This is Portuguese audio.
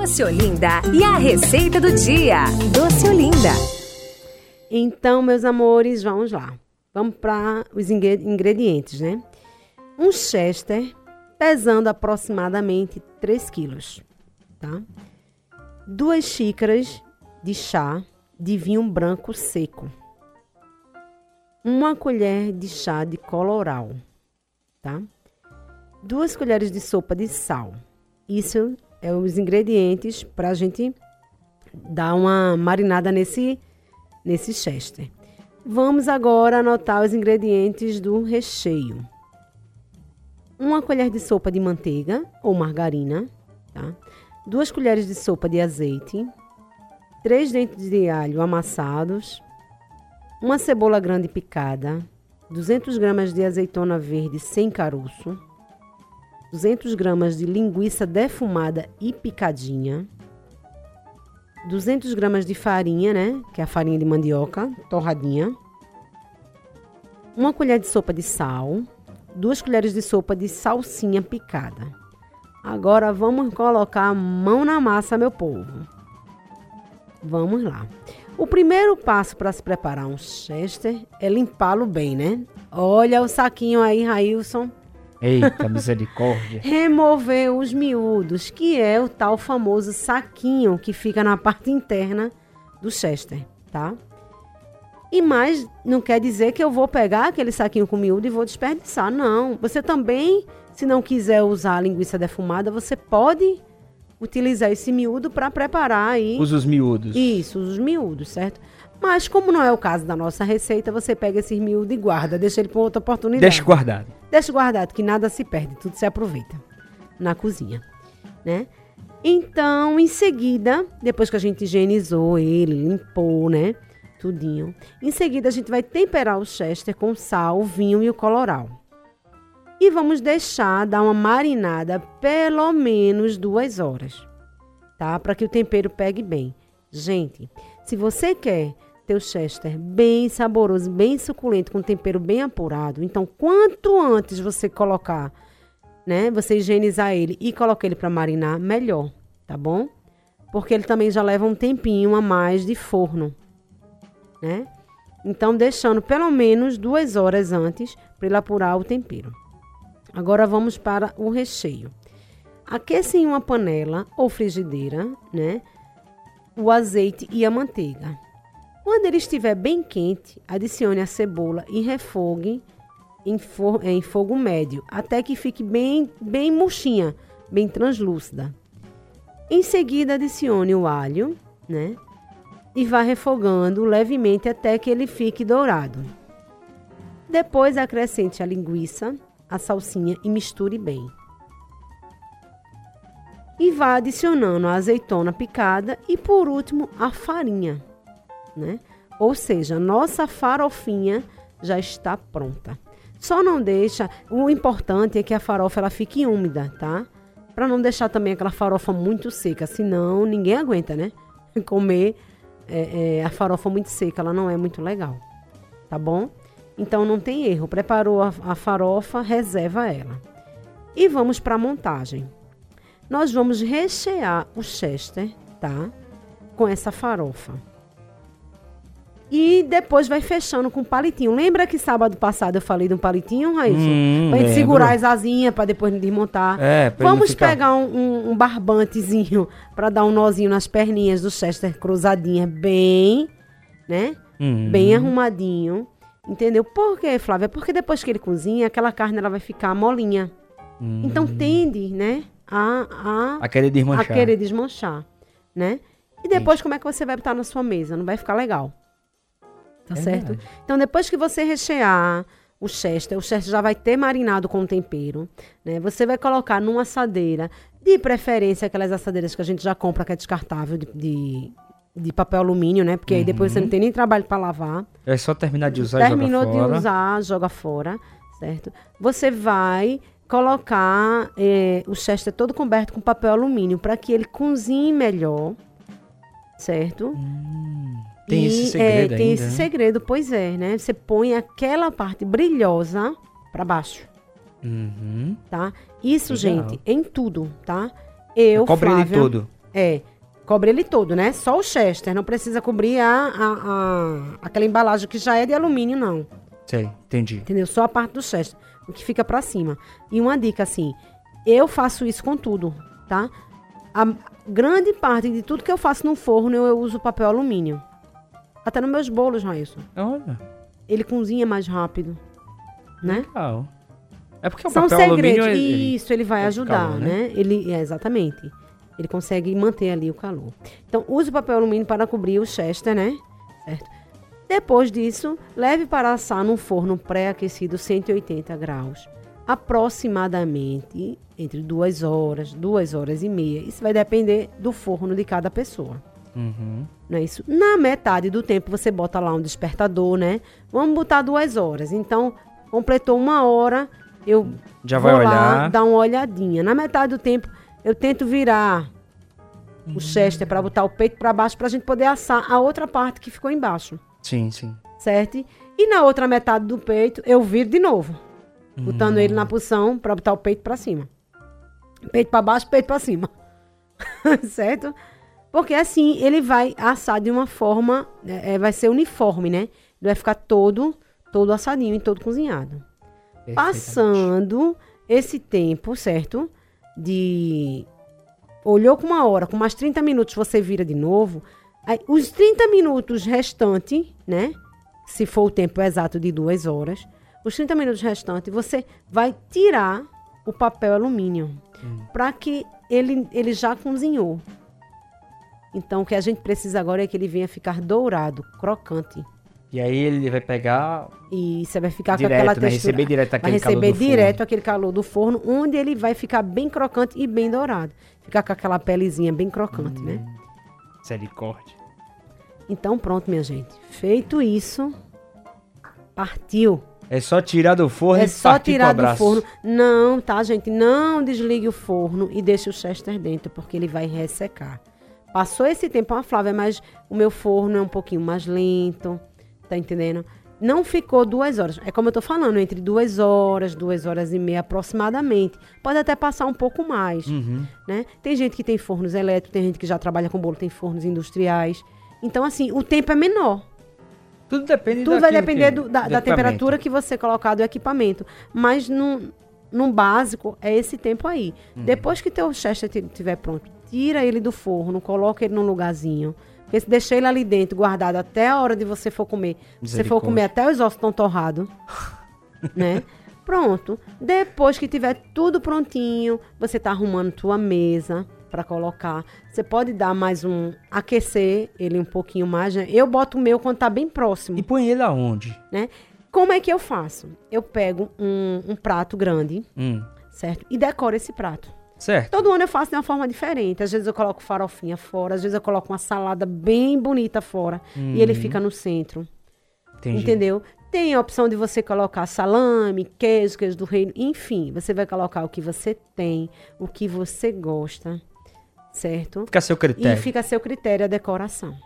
Doce Olinda e a receita do dia. Doce Olinda. Então, meus amores, vamos lá. Vamos para os ingredientes, né? Um chester pesando aproximadamente 3 quilos, tá? Duas xícaras de chá de vinho branco seco. Uma colher de chá de coloral, tá? Duas colheres de sopa de sal. Isso é os ingredientes para a gente dar uma marinada nesse, nesse chester. Vamos agora anotar os ingredientes do recheio. Uma colher de sopa de manteiga ou margarina, tá? Duas colheres de sopa de azeite, três dentes de alho amassados, uma cebola grande picada, 200 gramas de azeitona verde sem caroço, 200 gramas de linguiça defumada e picadinha, 200 gramas de farinha, né? Que é a farinha de mandioca, torradinha. Uma colher de sopa de sal. Duas colheres de sopa de salsinha picada. Agora vamos colocar a mão na massa, meu povo. Vamos lá. O primeiro passo para se preparar um chester é limpá-lo bem, né? Olha o saquinho aí, Railson. Eita, misericórdia. Remover os miúdos, que é o tal famoso saquinho que fica na parte interna do chester, tá? E mais não quer dizer que eu vou pegar aquele saquinho com miúdo e vou desperdiçar, não. Você também, se não quiser usar a linguiça defumada, você pode utilizar esse miúdo para preparar aí. Usa os miúdos. Isso, os miúdos, certo? Mas como não é o caso da nossa receita, você pega esse miúdo e guarda, deixa ele para outra oportunidade. Deixa guardado. Deixa guardado, que nada se perde, tudo se aproveita na cozinha, né? Então, em seguida, depois que a gente higienizou ele, limpou, né? Tudinho. Em seguida, a gente vai temperar o chester com sal, vinho e o coloral. E vamos deixar dar uma marinada pelo menos duas horas, tá? Para que o tempero pegue bem. Gente, se você quer ter o chester bem saboroso, bem suculento, com tempero bem apurado. Então, quanto antes você colocar, né, você higienizar ele e colocar ele para marinar, melhor, tá bom? Porque ele também já leva um tempinho a mais de forno, né? Então, deixando pelo menos duas horas antes para ele apurar o tempero. Agora vamos para o recheio. Aqueça em uma panela ou frigideira, né? O azeite e a manteiga. Quando ele estiver bem quente, adicione a cebola e refogue em, for, em fogo médio, até que fique bem, bem murchinha, bem translúcida. Em seguida, adicione o alho, né? E vá refogando levemente até que ele fique dourado. Depois, acrescente a linguiça, a salsinha e misture bem. E vá adicionando a azeitona picada e, por último, a farinha né? Ou seja, nossa farofinha já está pronta. Só não deixa, o importante é que a farofa ela fique úmida, tá? Para não deixar também aquela farofa muito seca, senão ninguém aguenta, né? Comer é, é, a farofa muito seca, ela não é muito legal, tá bom? Então não tem erro, preparou a, a farofa, reserva ela. E vamos para a montagem. Nós vamos rechear o chester, tá? Com essa farofa. E depois vai fechando com palitinho. Lembra que sábado passado eu falei de um palitinho, Raíssa? Hum, pra gente segurar as asinhas pra depois desmontar. É, pra Vamos ficar... pegar um, um, um, barbantezinho pra dar um nozinho nas perninhas do Chester cruzadinha, bem, né? Hum. Bem arrumadinho. Entendeu? Por quê, Flávia? Porque depois que ele cozinha, aquela carne ela vai ficar molinha. Hum. Então tende, né? A, a, a querer desmanchar. A querer desmanchar, né? E depois, como é que você vai botar na sua mesa? Não vai ficar legal. Tá é certo? Verdade. Então, depois que você rechear o chester, o chester já vai ter marinado com tempero, né? Você vai colocar numa assadeira, de preferência aquelas assadeiras que a gente já compra, que é descartável, de, de, de papel alumínio, né? Porque uhum. aí depois você não uhum. tem nem trabalho para lavar. É só terminar de usar Terminou e joga fora. de usar, joga fora, certo? Você vai colocar é, o chester todo coberto com papel alumínio para que ele cozinhe melhor, certo? Hum. Tem e, esse segredo é, Tem ainda, esse né? segredo, pois é, né? Você põe aquela parte brilhosa para baixo. Uhum. Tá? Isso, Legal. gente, em tudo, tá? Eu, Cobre Flávia, ele todo. É, cobre ele todo, né? Só o Chester, não precisa cobrir a, a, a- aquela embalagem que já é de alumínio, não. Sei, entendi. Entendeu? Só a parte do Chester, o que fica pra cima. E uma dica assim, eu faço isso com tudo, tá? A grande parte de tudo que eu faço no forno eu, eu uso papel alumínio. Até nos meus bolos, Raíssa. Olha, Ele cozinha mais rápido, né? legal. É porque o São papel segredos. alumínio... ele- Isso, ele vai é ajudar, calor, né? né? Ele, é, exatamente. Ele consegue manter ali o calor. Então, use o papel alumínio para cobrir o chester, né? Certo? Depois disso, leve para assar num forno pré-aquecido 180 graus. Aproximadamente entre duas horas, duas horas e meia. Isso vai depender do forno de cada pessoa. Uhum. Não é isso? Na metade do tempo você bota lá um despertador, né? Vamos botar duas horas. Então, completou uma hora, eu Já vou vai lá olhar. dar uma olhadinha. Na metade do tempo, eu tento virar Hum. o chester para botar o peito para baixo para a gente poder assar a outra parte que ficou embaixo, Sim, sim. certo? E na outra metade do peito, eu viro de novo, botando ele Hum. na posição para botar o peito para cima. Peito para baixo, peito para cima. certo? Porque assim ele vai assar de uma forma, é, é, vai ser uniforme, né? Ele vai ficar todo, todo assadinho e todo cozinhado. Passando esse tempo, certo? De. Olhou com uma hora, com mais 30 minutos você vira de novo. Aí, os 30 minutos restantes, né? Se for o tempo exato de duas horas, os 30 minutos restantes você vai tirar o papel alumínio para que ele, ele já cozinhou. Então, o que a gente precisa agora é que ele venha ficar dourado, crocante. E aí ele vai pegar E você vai ficar direto, com aquela né? textura. Receber direto vai aquele calor receber do forno. direto aquele calor do forno, onde ele vai ficar bem crocante e bem dourado. Ficar com aquela pelezinha bem crocante, né? Hum. Misericórdia. Então, pronto, minha gente. Feito isso, partiu. É só tirar do forno é e só tirar do forno. Não, tá, gente? Não desligue o forno e deixe o chester dentro, porque ele vai ressecar. Passou esse tempo, a Flávia, mas o meu forno é um pouquinho mais lento, tá entendendo? Não ficou duas horas. É como eu tô falando, entre duas horas, duas horas e meia aproximadamente. Pode até passar um pouco mais, Uhum. né? Tem gente que tem fornos elétricos, tem gente que já trabalha com bolo, tem fornos industriais. Então, assim, o tempo é menor. Tudo depende Tudo vai depender do- da, do da temperatura que você colocar do equipamento. Mas no, no básico é esse tempo aí. Uhum. Depois que teu chester estiver pronto, tira ele do forno, coloca ele num lugarzinho. Porque se deixar ele ali dentro, guardado até a hora de você for comer, você for comer até os ossos estão torrados, né? Pronto. Depois que tiver tudo prontinho, você tá arrumando tua mesa para colocar. Você pode dar mais um aquecer ele um pouquinho mais, né? Eu boto o meu quando tá bem próximo E põe ele aonde? né? Como é que eu faço? Eu pego um, um prato grande, Hum. certo? E decoro esse prato. Certo. Todo ano eu faço de uma forma diferente. Às vezes eu coloco farofinha fora, às vezes eu coloco uma salada bem bonita fora e ele fica no centro. Entendi. Entendeu? Tem a opção de você colocar salame, queijo, queijo do reino, enfim, você vai colocar o que você tem, o que você gosta, certo? Fica a seu critério. E fica a seu critério a decoração.